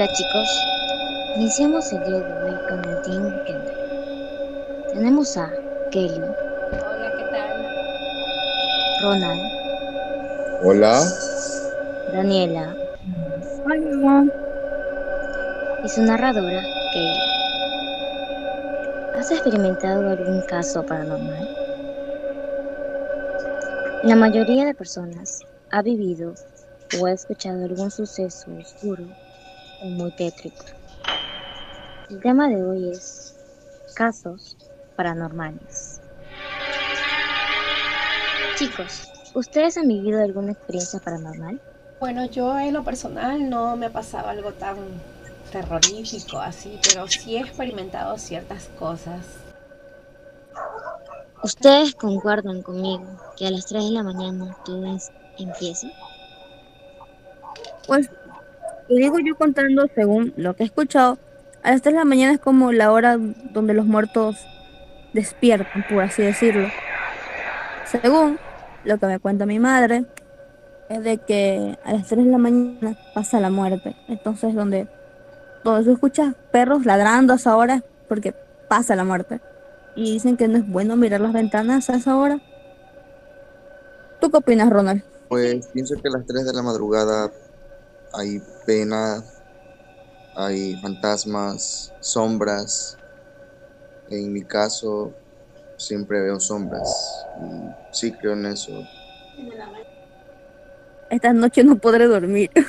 Hola chicos, iniciamos el día de hoy con el Team Kendall. Tenemos a Kelly, Hola, ¿qué tal? Ronald, Hola. Daniela Hola. y su narradora, Kayla. ¿Has experimentado algún caso paranormal? La mayoría de personas ha vivido o ha escuchado algún suceso oscuro muy tétrico. El tema de hoy es casos paranormales. Chicos, ¿ustedes han vivido alguna experiencia paranormal? Bueno, yo en lo personal no me ha pasado algo tan terrorífico así, pero sí he experimentado ciertas cosas. ¿Ustedes concuerdan conmigo que a las 3 de la mañana todo empieza? Pues, te digo yo contando según lo que he escuchado, a las 3 de la mañana es como la hora donde los muertos despiertan, por así decirlo. Según lo que me cuenta mi madre, es de que a las 3 de la mañana pasa la muerte. Entonces, donde, donde tú escuchas perros ladrando a esa hora, porque pasa la muerte. Y dicen que no es bueno mirar las ventanas a esa hora. ¿Tú qué opinas, Ronald? Pues pienso que a las 3 de la madrugada hay pena, hay fantasmas, sombras. En mi caso, siempre veo sombras. Y sí creo en eso. Esta noche no podré dormir.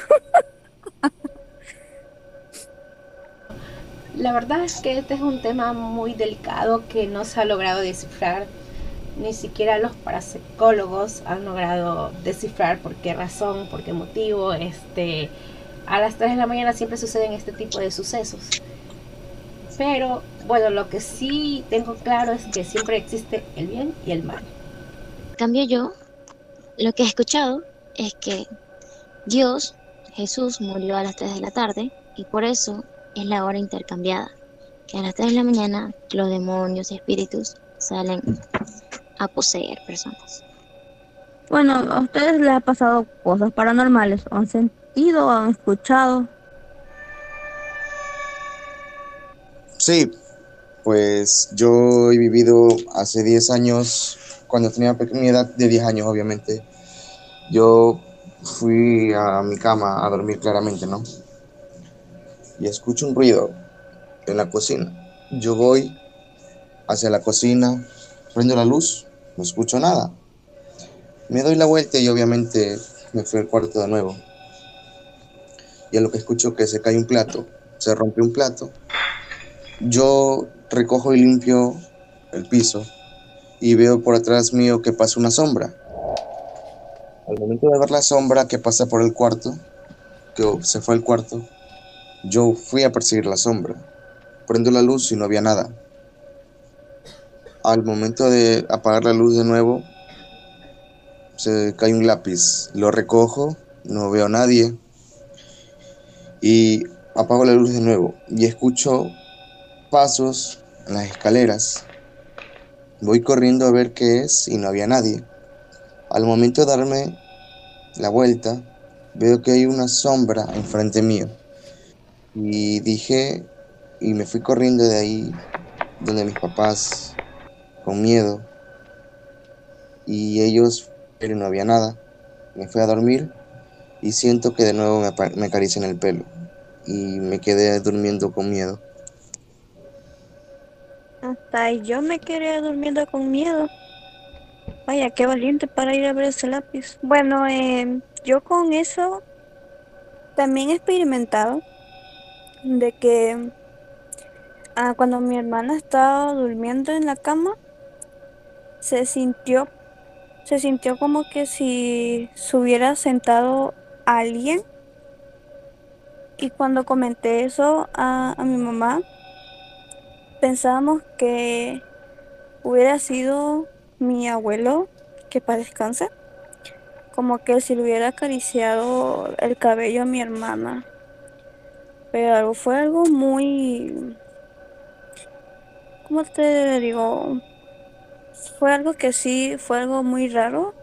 La verdad es que este es un tema muy delicado que no se ha logrado descifrar. Ni siquiera los parapsicólogos han logrado descifrar por qué razón, por qué motivo. Este, a las 3 de la mañana siempre suceden este tipo de sucesos. Pero bueno, lo que sí tengo claro es que siempre existe el bien y el mal. Cambio yo, lo que he escuchado es que Dios, Jesús, murió a las 3 de la tarde y por eso es la hora intercambiada, que a las 3 de la mañana los demonios y espíritus salen a poseer personas. Bueno, ¿a ustedes les ha pasado cosas paranormales? ¿O han sentido han escuchado? Sí, pues yo he vivido hace 10 años, cuando tenía pequeña edad de 10 años, obviamente. Yo fui a mi cama a dormir claramente, ¿no? Y escucho un ruido en la cocina. Yo voy hacia la cocina, prendo la luz, no escucho nada. Me doy la vuelta y obviamente me fui al cuarto de nuevo. Y a lo que escucho que se cae un plato, se rompe un plato. Yo recojo y limpio el piso y veo por atrás mío que pasa una sombra. Al momento de ver la sombra que pasa por el cuarto, que se fue al cuarto, yo fui a perseguir la sombra. Prendo la luz y no había nada. Al momento de apagar la luz de nuevo, se cae un lápiz. Lo recojo, no veo a nadie. Y apago la luz de nuevo y escucho pasos en las escaleras. Voy corriendo a ver qué es y no había nadie. Al momento de darme la vuelta, veo que hay una sombra enfrente mío. Y dije, y me fui corriendo de ahí, donde mis papás, con miedo. Y ellos, pero no había nada. Me fui a dormir y siento que de nuevo me, me acarician el pelo. Y me quedé durmiendo con miedo. Hasta yo me quedé durmiendo con miedo. Vaya, qué valiente para ir a ver ese lápiz. Bueno, em, yo con eso también he experimentado de que ah, cuando mi hermana estaba durmiendo en la cama, se sintió, se sintió como que si se hubiera sentado alguien. Y cuando comenté eso a, a mi mamá, pensábamos que hubiera sido mi abuelo, que para descanse, como que si le hubiera acariciado el cabello a mi hermana. Pero fue algo muy, ¿cómo te digo? Fue algo que sí, fue algo muy raro,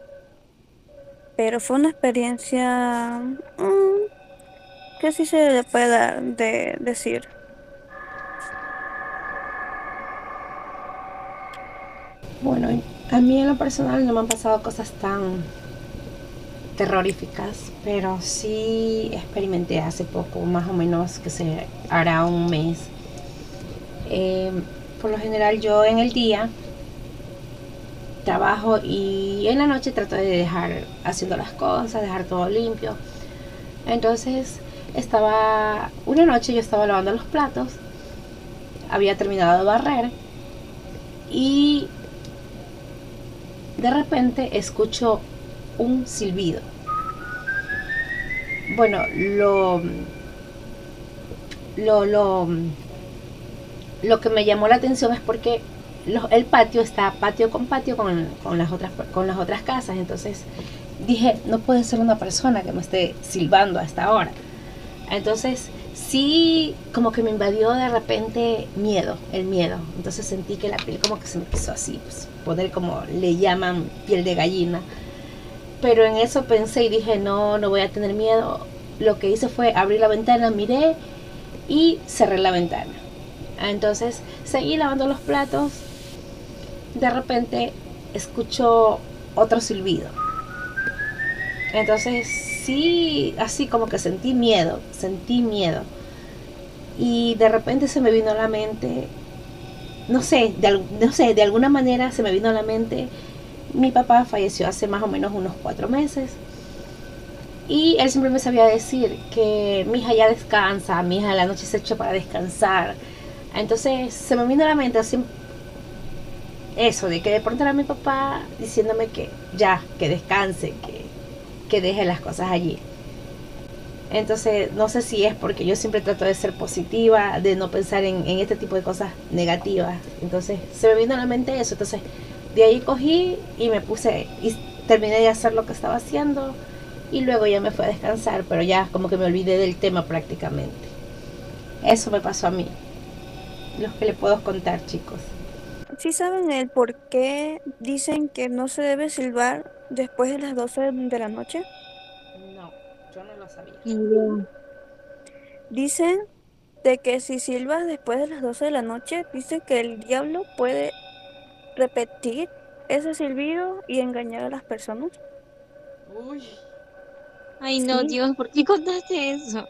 pero fue una experiencia mm, ¿Qué sí se le puede dar de decir? Bueno, a mí en lo personal no me han pasado cosas tan terroríficas, pero sí experimenté hace poco, más o menos que se hará un mes. Eh, por lo general yo en el día trabajo y en la noche trato de dejar haciendo las cosas, dejar todo limpio. Entonces estaba, una noche yo estaba lavando los platos, había terminado de barrer y de repente escucho un silbido. Bueno, lo, lo, lo, lo que me llamó la atención es porque el patio está patio con patio con, con, las otras, con las otras casas. Entonces dije, no puede ser una persona que me esté silbando a esta hora. Entonces sí como que me invadió de repente miedo, el miedo. Entonces sentí que la piel como que se me quiso así, pues como le llaman piel de gallina. Pero en eso pensé y dije, no, no voy a tener miedo. Lo que hice fue abrir la ventana, miré y cerré la ventana. Entonces seguí lavando los platos. De repente escucho otro silbido. Entonces sí, así como que sentí miedo, sentí miedo y de repente se me vino a la mente, no sé, de, no sé, de alguna manera se me vino a la mente, mi papá falleció hace más o menos unos cuatro meses. Y él siempre me sabía decir que mi hija ya descansa, mi hija la noche se echa para descansar. Entonces se me vino a la mente eso, de que de pronto era mi papá diciéndome que ya, que descanse, que, que deje las cosas allí. Entonces, no sé si es porque yo siempre trato de ser positiva, de no pensar en, este tipo de cosas negativas. Entonces, se me vino a la mente eso. Entonces, de ahí cogí y me puse y terminé de hacer lo que estaba haciendo y luego ya me fui a descansar, pero ya como que me olvidé del tema prácticamente. Eso me pasó a mí. Los que le puedo contar, chicos. ¿Sí saben el por qué dicen que no se debe silbar después de las 12 de la noche? Dicen de que si silbas después de las 12 de la noche, dicen que el diablo puede repetir ese silbido y engañar a las personas. Uy. Ay, no, Dios, ¿por qué contaste eso?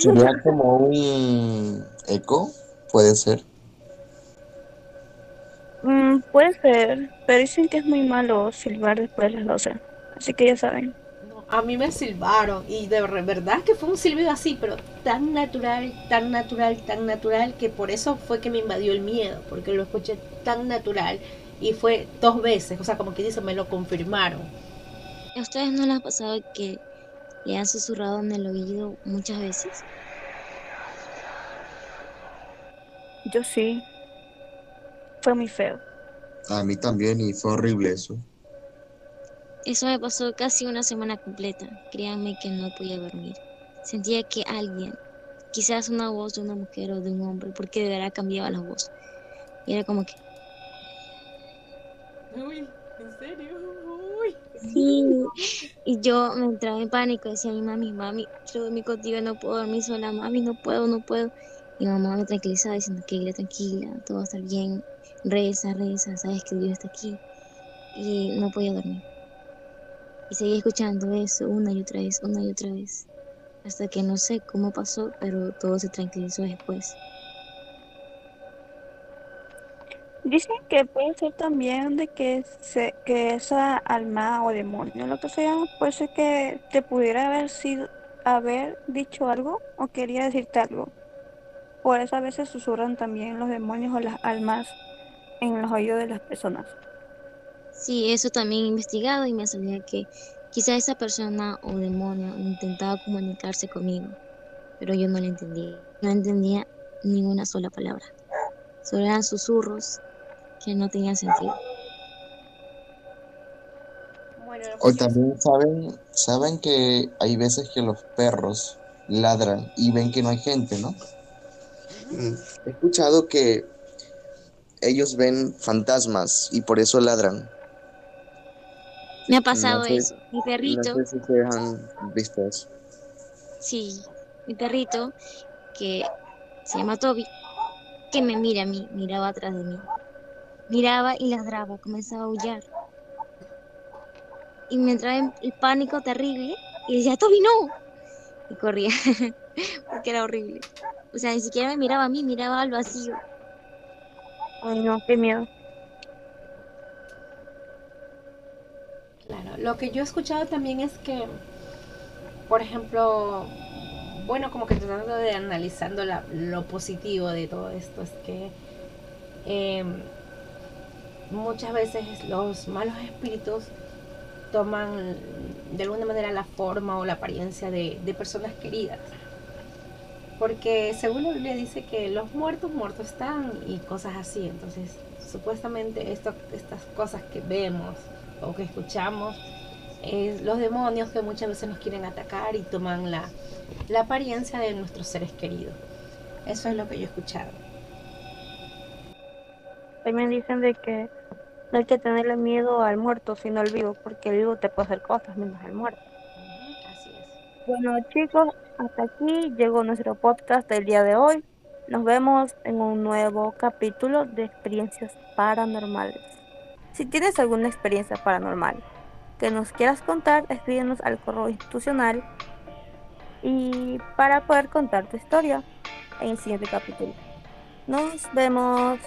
Sería como un eco, puede ser. Puede ser, pero dicen que es muy malo silbar después de las 12. Así que ya saben a mí me silbaron y de verdad que fue un silbido así, pero tan natural, tan natural, tan natural que por eso fue que me invadió el miedo, porque lo escuché tan natural y fue dos veces, o sea, como que dice, me lo confirmaron. ¿A ustedes no les ha pasado que le han susurrado en el oído muchas veces? Yo sí. Fue muy feo. A mí también y fue horrible eso. Eso me pasó casi una semana completa. Créanme que no podía dormir. Sentía que alguien, quizás una voz de una mujer o de un hombre, porque de verdad cambiaba la voz. Y era como que... Uy, ¿en serio? Uy. Sí. Y yo me entraba en pánico. Decía a mi mami, mami, quiero dormir contigo, no puedo dormir sola. Mami, no puedo, no puedo. Y mi mamá me tranquilizaba diciendo que tranquila, todo va a estar bien. Reza, reza, sabes que Dios está aquí. Y no podía dormir. Y seguí escuchando eso una y otra vez, una y otra vez. Hasta que no sé cómo pasó, pero todo se tranquilizó después. Dicen que puede ser también de que, se, que esa alma o demonio, lo que sea, puede ser que te pudiera haber sido haber dicho algo o quería decirte algo. Por eso a veces susurran también los demonios o las almas en los oídos de las personas. Sí, eso también he investigado y me salía que quizá esa persona o demonio intentaba comunicarse conmigo, pero yo no le entendía. No entendía ninguna sola palabra. Solo eran susurros que no tenían sentido. o también saben, saben que hay veces que los perros ladran y ven que no hay gente, ¿no? He escuchado que ellos ven fantasmas y por eso ladran. Me ha pasado eso. Mi perrito. No sé si se han visto eso. Sí, mi perrito, que se llama Toby, que me mira a mí, miraba atrás de mí. Miraba y ladraba, comenzaba a aullar. Y me entraba el pánico terrible y decía, Toby, no. Y corría, porque era horrible. O sea, ni siquiera me miraba a mí, miraba al vacío. Ay, no, qué miedo. Claro, lo que yo he escuchado también es que, por ejemplo, bueno, como que tratando de analizando la, lo positivo de todo esto, es que eh, muchas veces los malos espíritus toman de alguna manera la forma o la apariencia de, de personas queridas. Porque según la Biblia dice que los muertos muertos están y cosas así. Entonces, supuestamente esto, estas cosas que vemos o que escuchamos, es los demonios que muchas veces nos quieren atacar y toman la, la apariencia de nuestros seres queridos. Eso es lo que yo he escuchado. También dicen de que no hay que tenerle miedo al muerto, sino al vivo, porque el vivo te puede hacer cosas menos al muerto. Así es. Bueno, chicos, hasta aquí llegó nuestro podcast del día de hoy. Nos vemos en un nuevo capítulo de experiencias paranormales. Si tienes alguna experiencia paranormal que nos quieras contar, escríbenos al correo institucional y para poder contar tu historia en el siguiente capítulo. Nos vemos.